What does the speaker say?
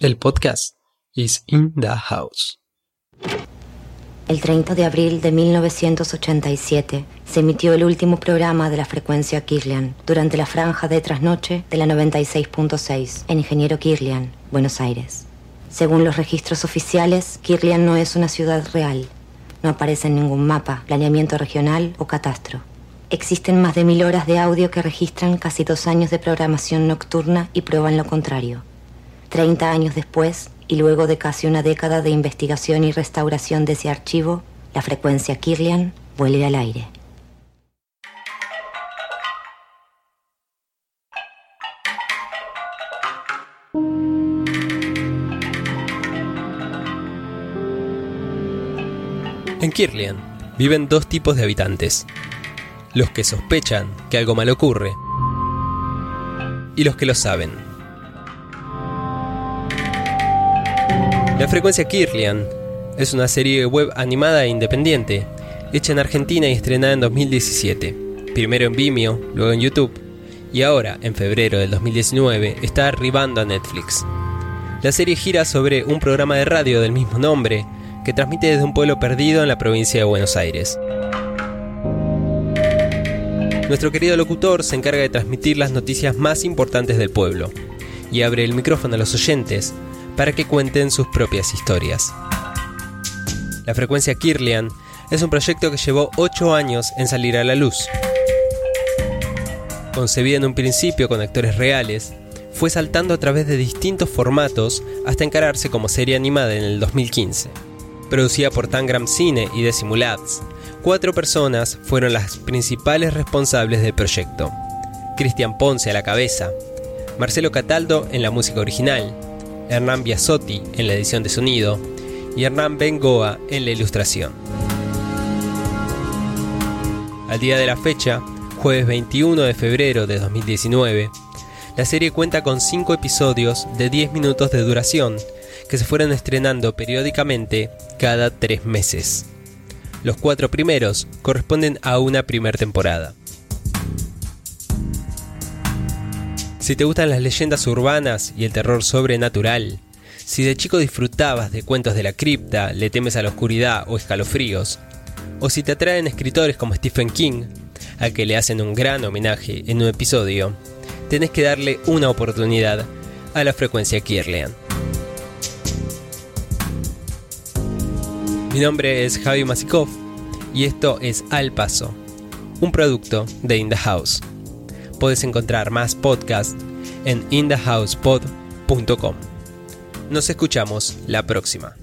El podcast is in the house. El 30 de abril de 1987 se emitió el último programa de la frecuencia Kirlian durante la franja de trasnoche de la 96.6 en Ingeniero Kirlian, Buenos Aires. Según los registros oficiales, Kirlian no es una ciudad real. No aparece en ningún mapa, planeamiento regional o catastro. Existen más de mil horas de audio que registran casi dos años de programación nocturna y prueban lo contrario. Treinta años después, y luego de casi una década de investigación y restauración de ese archivo, la frecuencia Kirlian vuelve al aire. En Kirlian viven dos tipos de habitantes. Los que sospechan que algo mal ocurre y los que lo saben. La frecuencia Kirlian es una serie web animada e independiente, hecha en Argentina y estrenada en 2017. Primero en Vimeo, luego en YouTube, y ahora, en febrero del 2019, está arribando a Netflix. La serie gira sobre un programa de radio del mismo nombre, que transmite desde un pueblo perdido en la provincia de Buenos Aires. Nuestro querido locutor se encarga de transmitir las noticias más importantes del pueblo, y abre el micrófono a los oyentes para que cuenten sus propias historias. La frecuencia Kirlian es un proyecto que llevó 8 años en salir a la luz. Concebida en un principio con actores reales, fue saltando a través de distintos formatos hasta encararse como serie animada en el 2015. Producida por Tangram Cine y Decimulads, cuatro personas fueron las principales responsables del proyecto. Cristian Ponce a la cabeza, Marcelo Cataldo en la música original, Hernán Biasotti en la edición de sonido y Hernán Bengoa en la ilustración. Al día de la fecha, jueves 21 de febrero de 2019, la serie cuenta con 5 episodios de 10 minutos de duración que se fueron estrenando periódicamente cada 3 meses. Los cuatro primeros corresponden a una primera temporada. Si te gustan las leyendas urbanas y el terror sobrenatural, si de chico disfrutabas de cuentos de la cripta, le temes a la oscuridad o escalofríos, o si te atraen escritores como Stephen King, a que le hacen un gran homenaje en un episodio, tenés que darle una oportunidad a la frecuencia Kirlian. Mi nombre es Javi Masikov y esto es Al Paso, un producto de In the House. Puedes encontrar más podcasts en inthehousepod.com. Nos escuchamos la próxima.